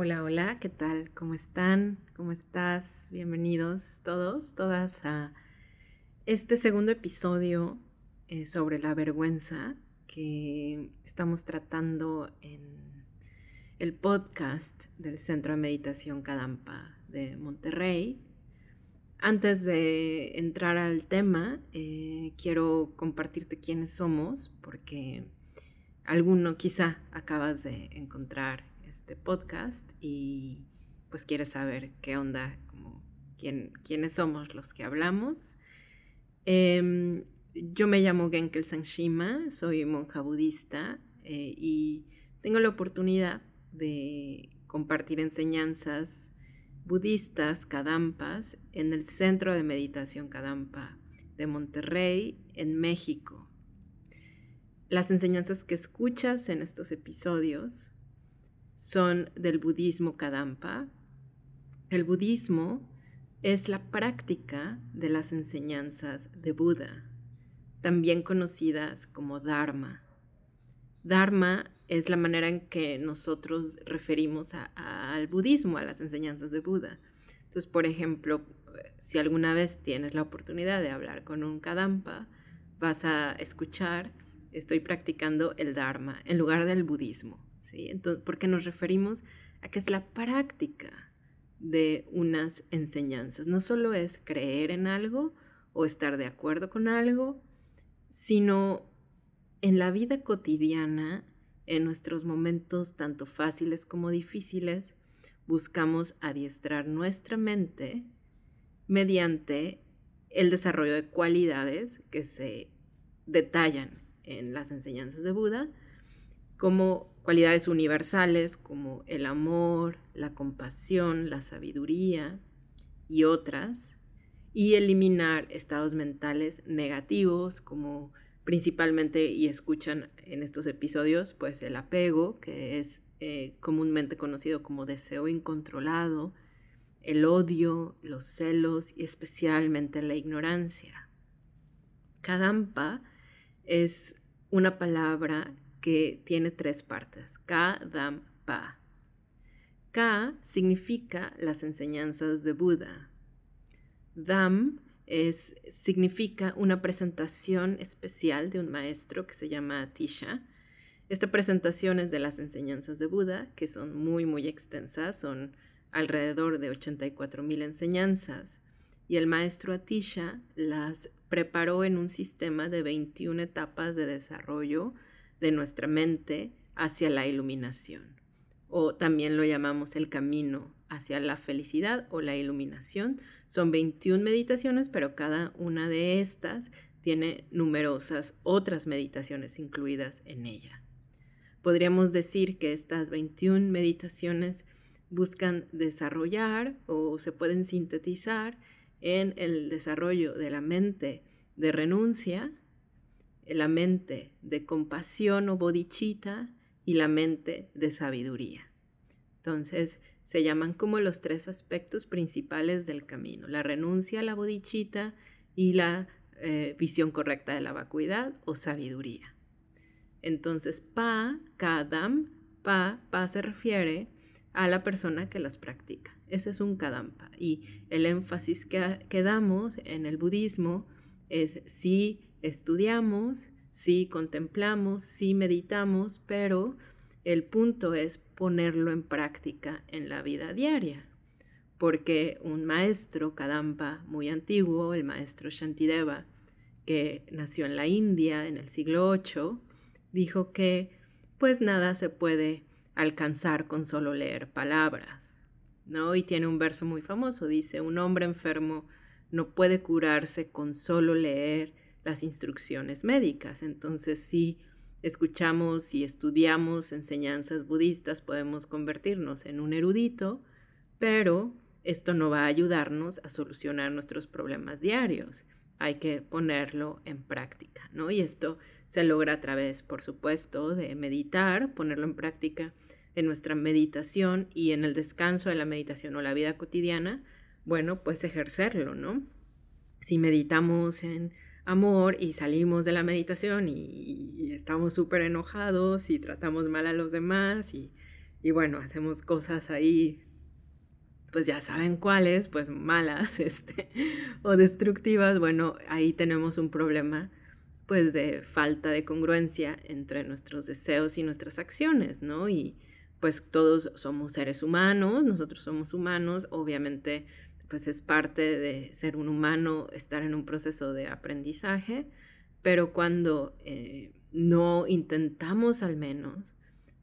Hola, hola, ¿qué tal? ¿Cómo están? ¿Cómo estás? Bienvenidos todos, todas a este segundo episodio eh, sobre la vergüenza que estamos tratando en el podcast del Centro de Meditación Kadampa de Monterrey. Antes de entrar al tema, eh, quiero compartirte quiénes somos, porque alguno quizá acabas de encontrar este podcast y pues quieres saber qué onda, como quién, quiénes somos los que hablamos. Em, yo me llamo Genkel Sanshima, soy monja budista eh, y tengo la oportunidad de compartir enseñanzas budistas, Kadampas, en el Centro de Meditación Kadampa de Monterrey, en México. Las enseñanzas que escuchas en estos episodios son del budismo Kadampa. El budismo es la práctica de las enseñanzas de Buda, también conocidas como Dharma. Dharma es la manera en que nosotros referimos al budismo, a las enseñanzas de Buda. Entonces, por ejemplo, si alguna vez tienes la oportunidad de hablar con un Kadampa, vas a escuchar, estoy practicando el Dharma en lugar del budismo. Porque nos referimos a que es la práctica de unas enseñanzas. No solo es creer en algo o estar de acuerdo con algo, sino en la vida cotidiana, en nuestros momentos tanto fáciles como difíciles, buscamos adiestrar nuestra mente mediante el desarrollo de cualidades que se detallan en las enseñanzas de Buda, como cualidades universales como el amor, la compasión, la sabiduría y otras, y eliminar estados mentales negativos como principalmente, y escuchan en estos episodios, pues el apego, que es eh, comúnmente conocido como deseo incontrolado, el odio, los celos y especialmente la ignorancia. Kadampa es una palabra que tiene tres partes, Ka, Dam, Pa. Ka significa las enseñanzas de Buda. Dam es, significa una presentación especial de un maestro que se llama Atisha. Esta presentación es de las enseñanzas de Buda, que son muy, muy extensas, son alrededor de 84 mil enseñanzas. Y el maestro Atisha las preparó en un sistema de 21 etapas de desarrollo de nuestra mente hacia la iluminación. O también lo llamamos el camino hacia la felicidad o la iluminación. Son 21 meditaciones, pero cada una de estas tiene numerosas otras meditaciones incluidas en ella. Podríamos decir que estas 21 meditaciones buscan desarrollar o se pueden sintetizar en el desarrollo de la mente de renuncia, la mente de compasión o bodhicitta y la mente de sabiduría. Entonces, se llaman como los tres aspectos principales del camino, la renuncia a la bodhicitta y la eh, visión correcta de la vacuidad o sabiduría. Entonces, pa, kadam, pa, pa se refiere a la persona que las practica. Ese es un kadampa. Y el énfasis que, que damos en el budismo es si estudiamos, sí contemplamos, sí meditamos, pero el punto es ponerlo en práctica en la vida diaria. Porque un maestro Kadampa muy antiguo, el maestro Shantideva, que nació en la India en el siglo VIII, dijo que pues nada se puede alcanzar con solo leer palabras. ¿no? Y tiene un verso muy famoso, dice, un hombre enfermo no puede curarse con solo leer las instrucciones médicas. Entonces, si escuchamos y estudiamos enseñanzas budistas, podemos convertirnos en un erudito, pero esto no va a ayudarnos a solucionar nuestros problemas diarios. Hay que ponerlo en práctica, ¿no? Y esto se logra a través, por supuesto, de meditar, ponerlo en práctica en nuestra meditación y en el descanso de la meditación o la vida cotidiana, bueno, pues ejercerlo, ¿no? Si meditamos en amor y salimos de la meditación y, estamos súper enojados y tratamos mal a los demás y y bueno, hacemos cosas ahí, pues ya saben cuáles, pues malas, este, o destructivas, bueno, ahí tenemos un problema pues de falta de congruencia entre nuestros deseos y nuestras acciones, ¿no? Y pues todos somos seres humanos, nosotros somos humanos, obviamente pues es parte de ser un humano estar en un proceso de aprendizaje, pero cuando eh, no intentamos al menos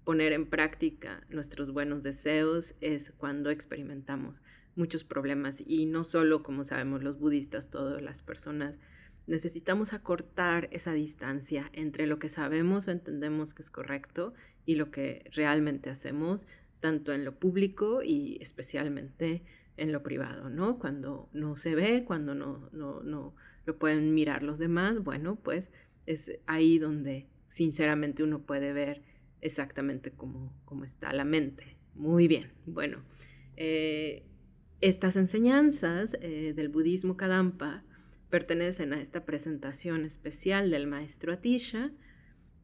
poner en práctica nuestros buenos deseos es cuando experimentamos muchos problemas. Y no solo como sabemos los budistas, todas las personas necesitamos acortar esa distancia entre lo que sabemos o entendemos que es correcto y lo que realmente hacemos, tanto en lo público y especialmente en lo privado, ¿no? Cuando no se ve, cuando no, no, no lo pueden mirar los demás, bueno, pues es ahí donde sinceramente uno puede ver exactamente cómo, cómo está la mente. Muy bien, bueno, eh, estas enseñanzas eh, del budismo Kadampa pertenecen a esta presentación especial del maestro Atisha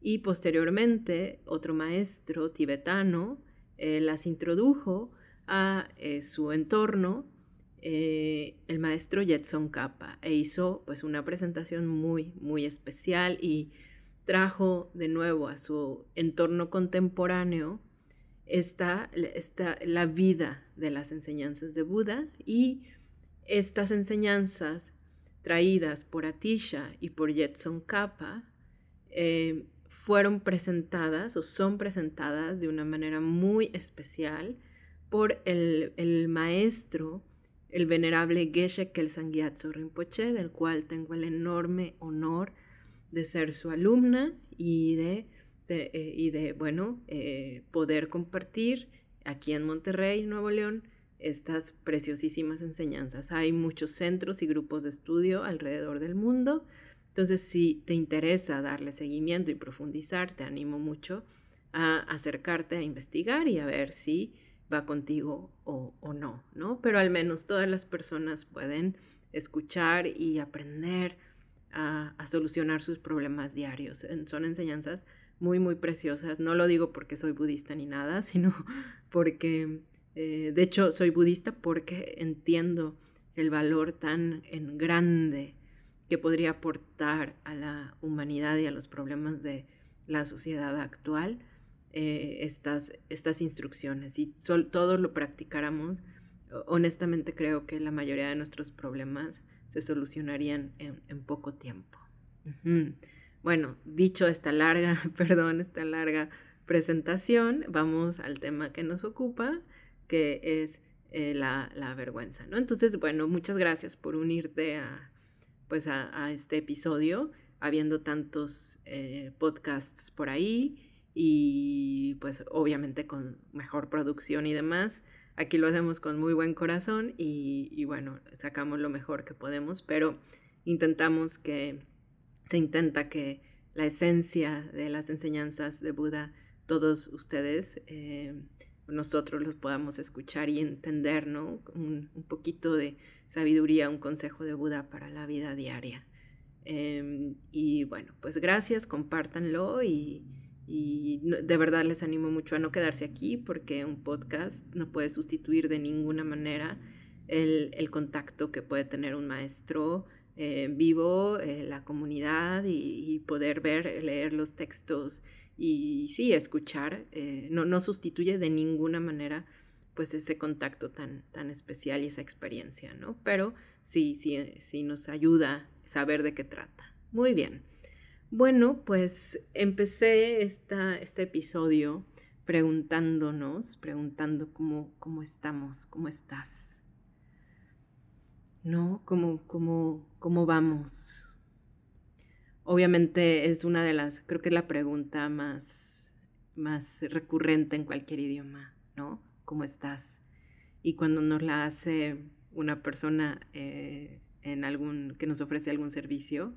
y posteriormente otro maestro tibetano eh, las introdujo a eh, su entorno, eh, el maestro Jetson Kappa, e hizo pues una presentación muy, muy especial y trajo de nuevo a su entorno contemporáneo esta, esta, la vida de las enseñanzas de Buda y estas enseñanzas traídas por Atisha y por Jetson Kappa fueron presentadas o son presentadas de una manera muy especial por el, maestro, el venerable Geshe Kelsang Gyatso Rinpoche, del cual tengo el enorme honor de ser su alumna y de, eh, y de bueno, eh, poder compartir aquí en Monterrey, Nuevo León, estas preciosísimas enseñanzas. Hay muchos centros y grupos de estudio alrededor del mundo, entonces si te interesa darle seguimiento y profundizar, te animo mucho a acercarte a investigar y a ver si va contigo o, no, ¿no? Pero al menos todas las personas pueden escuchar y aprender a, solucionar sus problemas diarios. Son enseñanzas muy, muy preciosas. No lo digo porque soy budista ni nada, sino porque eh, de hecho, soy budista porque entiendo el valor tan en grande que podría aportar a la humanidad y a los problemas de la sociedad actual eh, estas, estas instrucciones. Si todos lo practicáramos, honestamente creo que la mayoría de nuestros problemas se solucionarían en, poco tiempo. Bueno, dicho esta larga, perdón, esta larga presentación, vamos al tema que nos ocupa, que es eh, la, vergüenza, ¿no? Entonces, bueno, muchas gracias por unirte a, pues a, este episodio, habiendo tantos eh, podcasts por ahí y pues obviamente con mejor producción y demás. Aquí lo hacemos con muy buen corazón y, bueno, sacamos lo mejor que podemos, pero intentamos que, se intenta que la esencia de las enseñanzas de Buda, todos ustedes, eh, nosotros los podamos escuchar y entender, ¿no? Un, poquito de sabiduría, un consejo de Buda para la vida diaria. Em, y bueno, pues gracias, compártanlo y, de verdad les animo mucho a no quedarse aquí porque un podcast no puede sustituir de ninguna manera el, contacto que puede tener un maestro eh, vivo, eh, la comunidad y, poder ver, leer los textos y sí, escuchar eh, no, no, sustituye de ninguna manera pues ese contacto tan, tan especial y esa experiencia, ¿no? Pero sí, sí, sí nos ayuda saber de qué trata. Muy bien. Bueno, pues empecé esta, este episodio preguntándonos, preguntando cómo, cómo estamos, cómo estás, ¿no? ¿Cómo, cómo, cómo vamos? Obviamente es una de las, creo que es la pregunta más, más recurrente en cualquier idioma, ¿no? ¿Cómo estás? Y cuando nos la hace una persona eh, en algún, que nos ofrece algún servicio,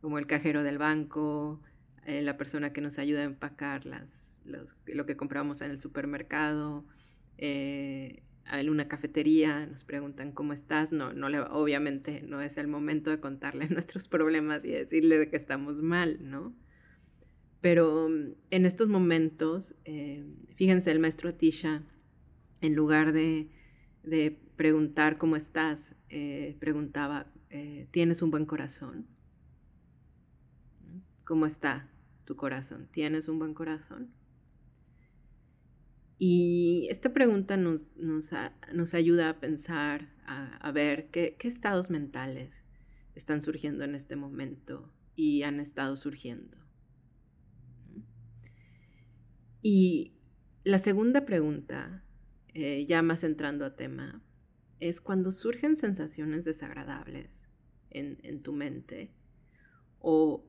como el cajero del banco, eh, la persona que nos ayuda a empacar las, lo que compramos en el supermercado, eh, en una cafetería, nos preguntan cómo estás, no, no le, obviamente no es el momento de contarle nuestros problemas y decirle que estamos mal, ¿no? Pero mm, en estos momentos, eh, fíjense, el maestro Atisha, en lugar de, preguntar cómo estás, eh, preguntaba, eh, ¿tienes un buen corazón? ¿Cómo está tu corazón? ¿Tienes un buen corazón? Y esta pregunta nos, nos, ayuda a pensar, a, ver qué, estados mentales están surgiendo en este momento y han estado surgiendo. Y la segunda pregunta, eh, ya más entrando a tema, es cuando surgen sensaciones desagradables en, en tu mente o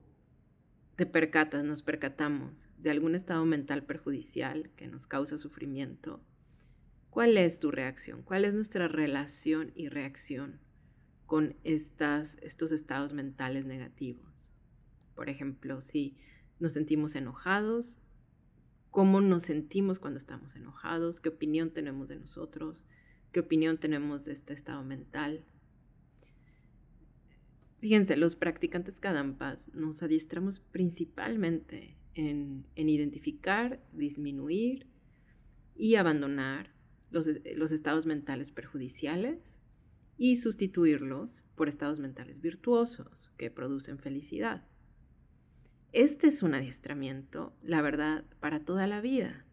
te percatas, nos percatamos de algún estado mental perjudicial que nos causa sufrimiento, ¿cuál es tu reacción? ¿Cuál es nuestra relación y reacción con estas, estos estados mentales negativos? Por ejemplo, si nos sentimos enojados, ¿cómo nos sentimos cuando estamos enojados? ¿Qué opinión tenemos de nosotros? ¿Qué opinión tenemos de este estado mental? Fíjense, los practicantes Kadampas nos adiestramos principalmente en, identificar, disminuir y abandonar los, los estados mentales perjudiciales y sustituirlos por estados mentales virtuosos que producen felicidad. Este es un adiestramiento, la verdad, para toda la vida.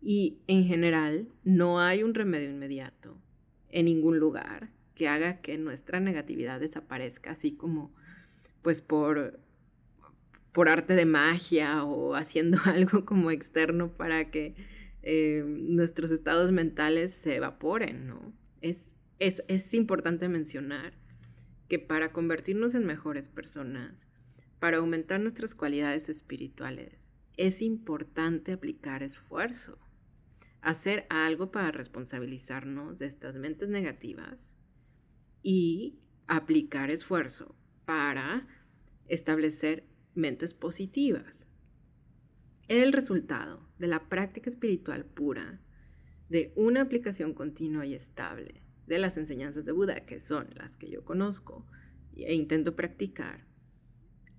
Y en general no hay un remedio inmediato en ningún lugar que haga que nuestra negatividad desaparezca, así como pues por, por arte de magia o haciendo algo como externo para que eh, nuestros estados mentales se evaporen, ¿no? Es, es, es importante mencionar que para convertirnos en mejores personas, para aumentar nuestras cualidades espirituales, es importante aplicar esfuerzo, hacer algo para responsabilizarnos de estas mentes negativas y aplicar esfuerzo para establecer mentes positivas. El resultado de la práctica espiritual pura, de una aplicación continua y estable de las enseñanzas de Buda, que son las que yo conozco e intento practicar,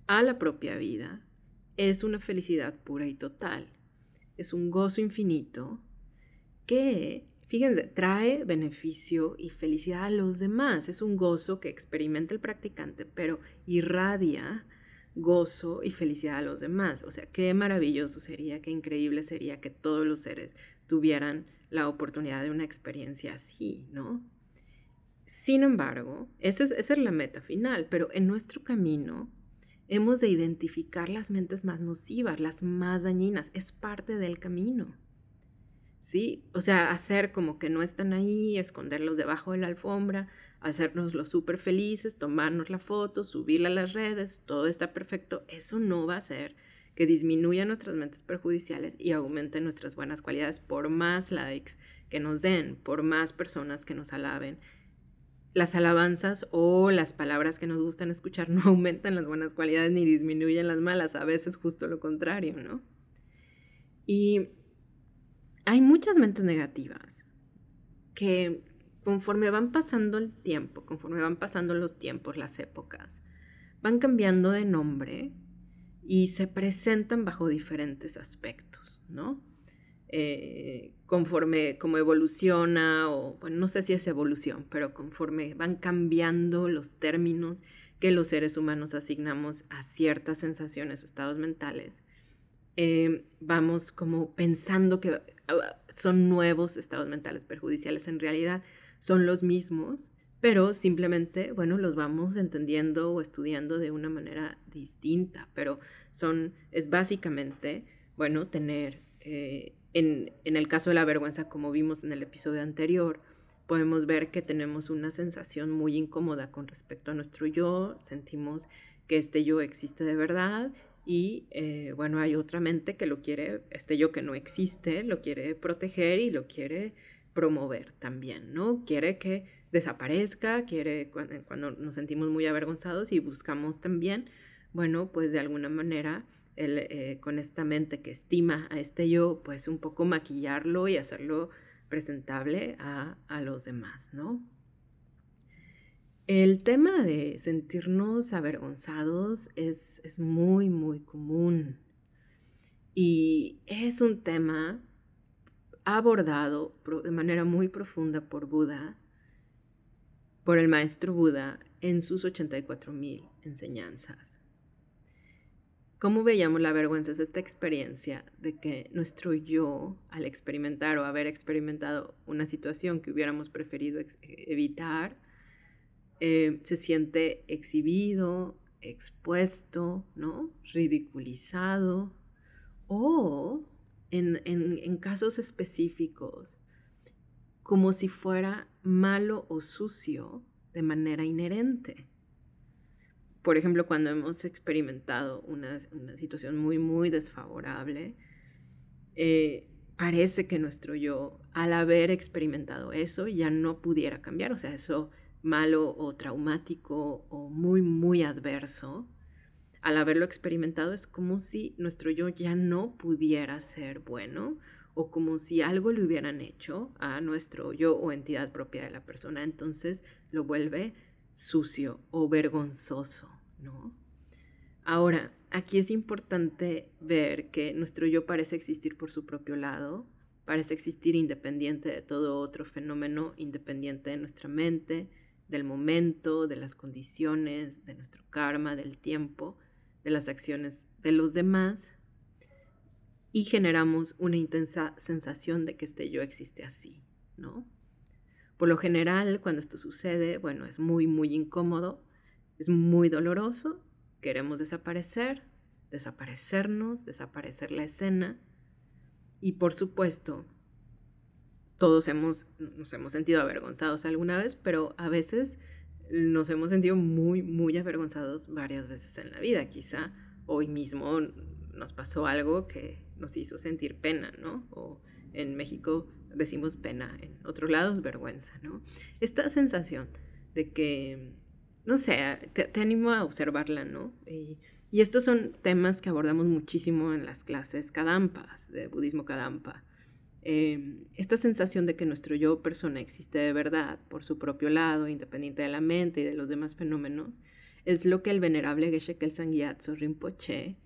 a la propia vida, es una felicidad pura y total. Es un gozo infinito que Fíjense, trae beneficio y felicidad a los demás. Es un gozo que experimenta el practicante, pero irradia gozo y felicidad a los demás. O sea, qué maravilloso sería, qué increíble sería que todos los seres tuvieran la oportunidad de una experiencia así, ¿no? Sin embargo, esa es, esa es la meta final, pero en nuestro camino hemos de identificar las mentes más nocivas, las más dañinas. Es parte del camino. ¿Sí? O sea, hacer como que no están ahí, esconderlos debajo de la alfombra, hacernos los súper felices, tomarnos la foto, subirla a las redes, todo está perfecto, eso no va a hacer que disminuya nuestras mentes perjudiciales y aumente nuestras buenas cualidades por más likes que nos den, por más personas que nos alaben. Las alabanzas o las palabras que nos gustan escuchar no aumentan las buenas cualidades ni disminuyen las malas, a veces justo lo contrario, ¿no? Y hay muchas mentes negativas que conforme van pasando el tiempo, conforme van pasando los tiempos, las épocas, van cambiando de nombre y se presentan bajo diferentes aspectos, ¿no? Eh, conforme como evoluciona, o bueno, no sé si es evolución, pero conforme van cambiando los términos que los seres humanos asignamos a ciertas sensaciones o estados mentales, eh, vamos como pensando que ah, son nuevos estados mentales perjudiciales, en realidad son los mismos, pero simplemente, bueno, los vamos entendiendo o estudiando de una manera distinta, pero son, es básicamente, bueno, tener, eh, en, en el caso de la vergüenza, como vimos en el episodio anterior, podemos ver que tenemos una sensación muy incómoda con respecto a nuestro yo, sentimos que este yo existe de verdad y eh, bueno, hay otra mente que lo quiere, este yo que no existe, lo quiere proteger y lo quiere promover también, ¿no? Quiere que desaparezca, quiere cuando, nos sentimos muy avergonzados y buscamos también, bueno, pues de alguna manera eh, con esta mente que estima a este yo, pues un poco maquillarlo y hacerlo presentable a, a los demás, ¿no? El tema de sentirnos avergonzados es, muy, muy común. Y es un tema abordado de manera muy profunda por Buda, por el maestro Buda en sus 84.000 enseñanzas. ¿Cómo veíamos la vergüenza? Es esta experiencia de que nuestro yo, al experimentar o haber experimentado una situación que hubiéramos preferido evitar, eh, se siente exhibido, expuesto, ¿no? Ridiculizado o en, casos específicos como si fuera malo o sucio de manera inherente. Por ejemplo, cuando hemos experimentado una, situación muy, muy desfavorable, eh, parece que nuestro yo, al haber experimentado eso, ya no pudiera cambiar. O sea, eso malo o traumático o muy, muy adverso, al haberlo experimentado es como si nuestro yo ya no pudiera ser bueno o como si algo le hubieran hecho a nuestro yo o entidad propia de la persona, entonces lo vuelve sucio o vergonzoso, ¿no? Ahora, aquí es importante ver que nuestro yo parece existir por su propio lado, parece existir independiente de todo otro fenómeno, independiente de nuestra mente, del momento, de las condiciones, de nuestro karma, del tiempo, de las acciones de los demás y generamos una intensa sensación de que este yo existe así, ¿no? Por lo general, cuando esto sucede, bueno, es muy, muy incómodo, es muy doloroso, queremos desaparecer, desaparecernos, desaparecer la escena y por supuesto, todos hemos, nos hemos sentido avergonzados alguna vez, pero a veces nos hemos sentido muy, muy avergonzados varias veces en la vida. Quizá hoy mismo nos pasó algo que nos hizo sentir pena, ¿no? O en México decimos pena, en otros lados vergüenza, ¿no? Esta sensación de que, no sé, te, animo a observarla, ¿no? Y, y, estos son temas que abordamos muchísimo en las clases Kadampas, de budismo Kadampa. Em, esta sensación de que nuestro yo persona existe de verdad por su propio lado, independiente de la mente y de los demás fenómenos, es lo que el venerable Geshe Kelsang Gyatso Rinpoche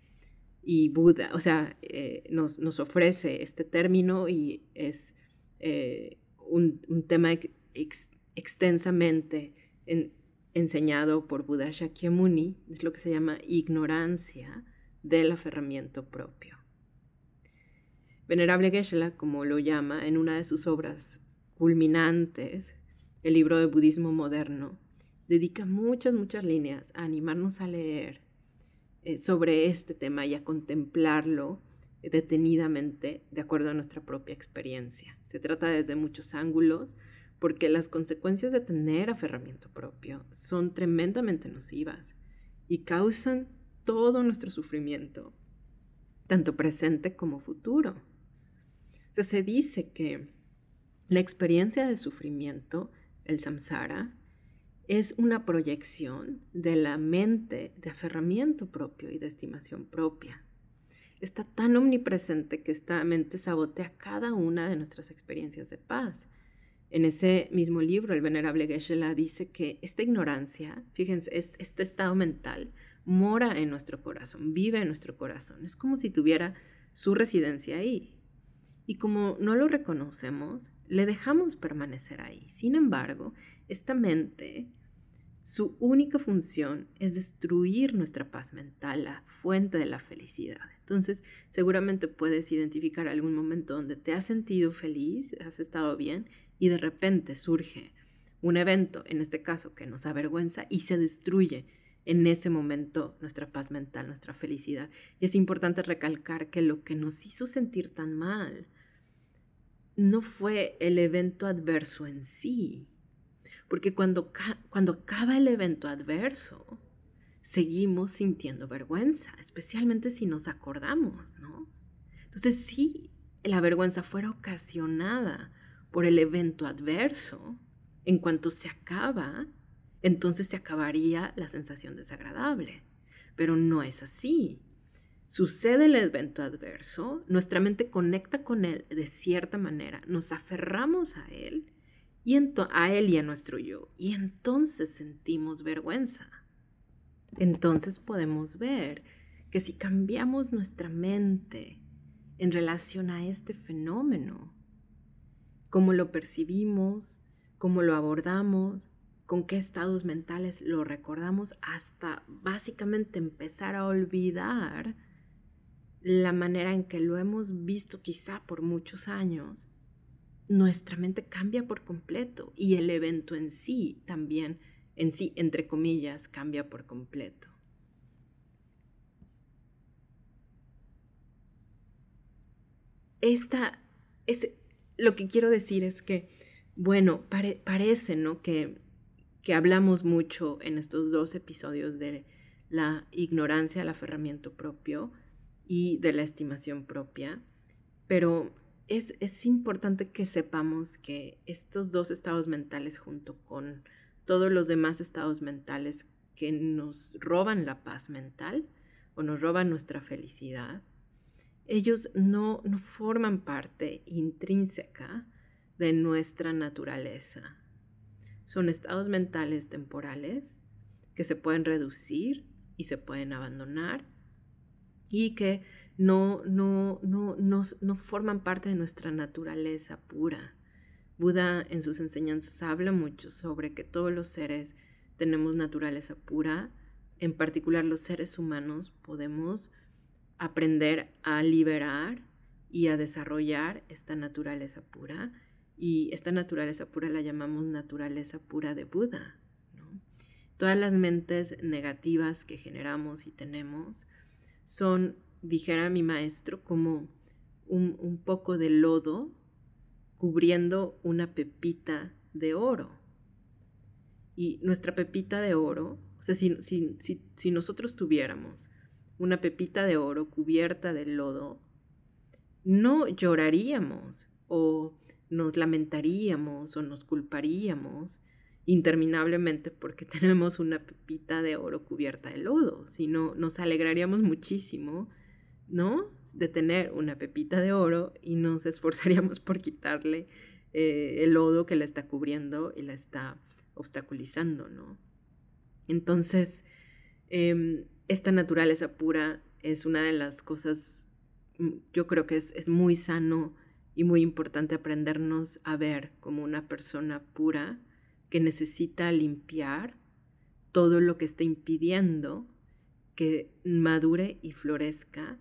y Buda, o sea, eh, nos, ofrece este término y es eh, un, tema extensamente enseñado por Buda Shakyamuni, es lo que se llama ignorancia del aferramiento propio. Venerable Geshe, como lo llama en una de sus obras culminantes, el libro de budismo moderno, dedica muchas, muchas líneas a animarnos a leer eh, sobre este tema y a contemplarlo detenidamente de acuerdo a nuestra propia experiencia. Se trata desde muchos ángulos porque las consecuencias de tener aferramiento propio son tremendamente nocivas y causan todo nuestro sufrimiento, tanto presente como futuro se dice que la experiencia de sufrimiento, el samsara, es una proyección de la mente de aferramiento propio y de estimación propia. Está tan omnipresente que esta mente sabotea cada una de nuestras experiencias de paz. En ese mismo libro, el venerable Geshe-la dice que esta ignorancia, fíjense, este estado mental mora en nuestro corazón, vive en nuestro corazón. Es como si tuviera su residencia ahí y como no lo reconocemos, le dejamos permanecer ahí. Sin embargo, esta mente, su única función es destruir nuestra paz mental, la fuente de la felicidad. Entonces, seguramente puedes identificar algún momento donde te has sentido feliz, has estado bien y de repente surge un evento, en este caso, que nos avergüenza y se destruye en ese momento nuestra paz mental, nuestra felicidad. Y es importante recalcar que lo que nos hizo sentir tan mal no fue el evento adverso en sí, porque cuando, cuando acaba el evento adverso, seguimos sintiendo vergüenza, especialmente si nos acordamos, ¿no? Entonces, si la vergüenza fuera ocasionada por el evento adverso, en cuanto se acaba, entonces se acabaría la sensación desagradable. Pero no es así. Sucede el evento adverso, nuestra mente conecta con él de cierta manera, nos aferramos a él y a él y a nuestro yo, y entonces sentimos vergüenza. Entonces podemos ver que si cambiamos nuestra mente en relación a este fenómeno, cómo lo percibimos, cómo lo abordamos, con qué estados mentales lo recordamos, hasta básicamente empezar a olvidar la manera en que lo hemos visto quizá por muchos años, nuestra mente cambia por completo y el evento en sí también, en sí, entre comillas, cambia por completo. Esta es lo que quiero decir es que, bueno, parece, ¿no? Que, que hablamos mucho en estos dos episodios de la ignorancia, el aferramiento propio, y de la estimación propia, pero es, es importante que sepamos que estos dos estados mentales junto con todos los demás estados mentales que nos roban la paz mental o nos roban nuestra felicidad, ellos no, no forman parte intrínseca de nuestra naturaleza. Son estados mentales temporales que se pueden reducir y se pueden abandonar y que no, no, no, no, forman parte de nuestra naturaleza pura. Buda en sus enseñanzas habla mucho sobre que todos los seres tenemos naturaleza pura, en particular los seres humanos podemos aprender a liberar y a desarrollar esta naturaleza pura y esta naturaleza pura la llamamos naturaleza pura de Buda. Todas las mentes negativas que generamos y tenemos son, dijera mi maestro, como un, poco de lodo cubriendo una pepita de oro. Y nuestra pepita de oro, o sea, si, si, nosotros tuviéramos una pepita de oro cubierta de lodo, no lloraríamos o nos lamentaríamos o nos culparíamos interminablemente porque tenemos una pepita de oro cubierta de lodo, sino nos alegraríamos muchísimo, ¿no? De tener una pepita de oro y nos esforzaríamos por quitarle eh, el lodo que la está cubriendo y la está obstaculizando, ¿no? Entonces, em, esta naturaleza pura es una de las cosas, mm, yo creo que es, es muy sano y muy importante aprendernos a ver como una persona pura, que necesita limpiar todo lo que está impidiendo que madure y florezca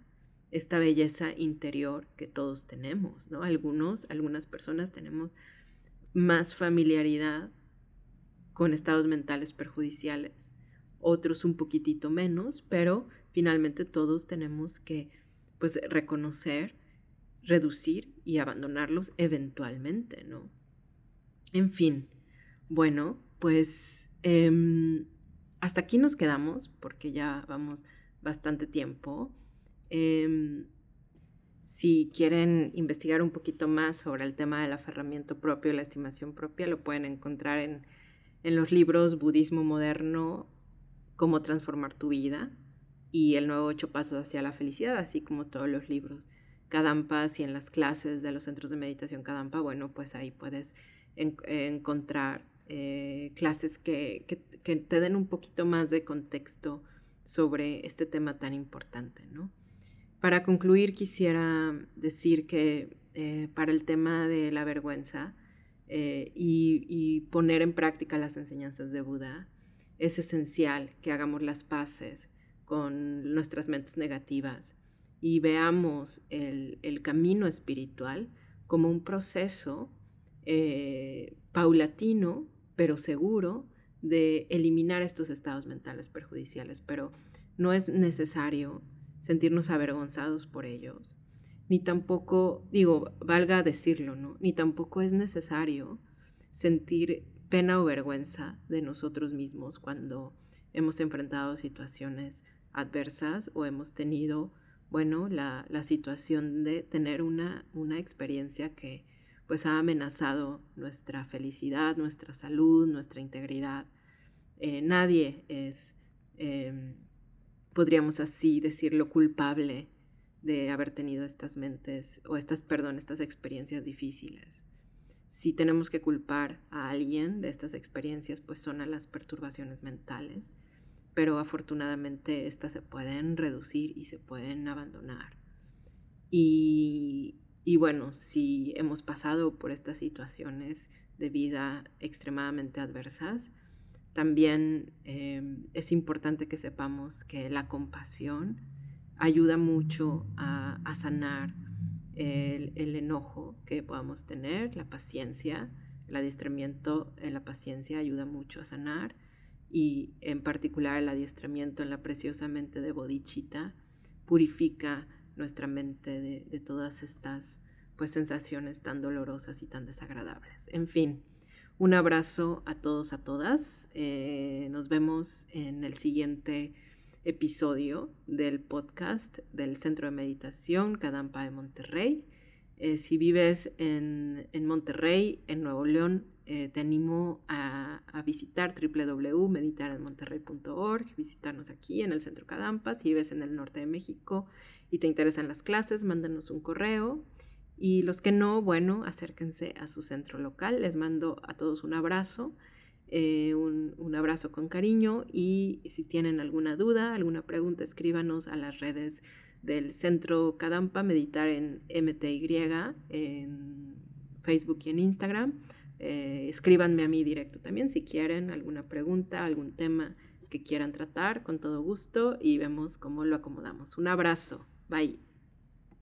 esta belleza interior que todos tenemos, ¿no? Algunos, algunas personas tenemos más familiaridad con estados mentales perjudiciales, otros un poquitito menos, pero finalmente todos tenemos que pues reconocer, reducir y abandonarlos eventualmente, ¿no? En fin, bueno, pues em, hasta aquí nos quedamos porque ya vamos bastante tiempo. Em, si quieren investigar un poquito más sobre el tema del aferramiento propio y la estimación propia, lo pueden encontrar en, en los libros Budismo Moderno, Cómo transformar tu vida y El nuevo ocho pasos hacia la felicidad, así como todos los libros Kadampas y en las clases de los centros de meditación Kadampa, bueno, pues ahí puedes encontrar eh, clases que, te den un poquito más de contexto sobre este tema tan importante. ¿no? Para concluir, quisiera decir que eh, para el tema de la vergüenza eh, y, y, poner en práctica las enseñanzas de Buda, es esencial que hagamos las paces con nuestras mentes negativas y veamos el, el camino espiritual como un proceso paulatino pero seguro de eliminar estos estados mentales perjudiciales, pero no es necesario sentirnos avergonzados por ellos, ni tampoco, digo, valga decirlo, ¿no? Ni tampoco es necesario sentir pena o vergüenza de nosotros mismos cuando hemos enfrentado situaciones adversas o hemos tenido, bueno, la, situación de tener una, una experiencia que pues ha amenazado nuestra felicidad, nuestra salud, nuestra integridad. Eh, nadie es, em, podríamos así decirlo, culpable de haber tenido estas mentes o estas, perdón, estas experiencias difíciles. Si tenemos que culpar a alguien de estas experiencias, pues son a las perturbaciones mentales, pero afortunadamente estas se pueden reducir y se pueden abandonar. Y, y bueno, si hemos pasado por estas situaciones de vida extremadamente adversas, también em, es importante que sepamos que la compasión ayuda mucho a, sanar el, enojo que podamos tener, la paciencia, el adiestramiento en la paciencia ayuda mucho a sanar y en particular el adiestramiento en la preciosa mente de Bodichita purifica nuestra mente de, todas estas pues sensaciones tan dolorosas y tan desagradables. En fin, un abrazo a todos, a todas. Eh, nos vemos en el siguiente episodio del podcast del Centro de Meditación Cadampa de Monterrey. Eh, si vives en, Monterrey, en Nuevo León, eh, te animo a, visitar www.meditarenmonterrey.org, visitarnos aquí en el Centro Cadampa. Si vives en el norte de México y te interesan las clases, mándanos un correo. Y los que no, bueno, acérquense a su centro local. Les mando a todos un abrazo, eh, un, abrazo con cariño y si tienen alguna duda, alguna pregunta, escríbanos a las redes del Centro Cadampa, Meditar en MTY, en Facebook y en Instagram. Eh, escríbanme a mí directo también si quieren alguna pregunta, algún tema que quieran tratar, con todo gusto y vemos cómo lo acomodamos. Un abrazo. Bye.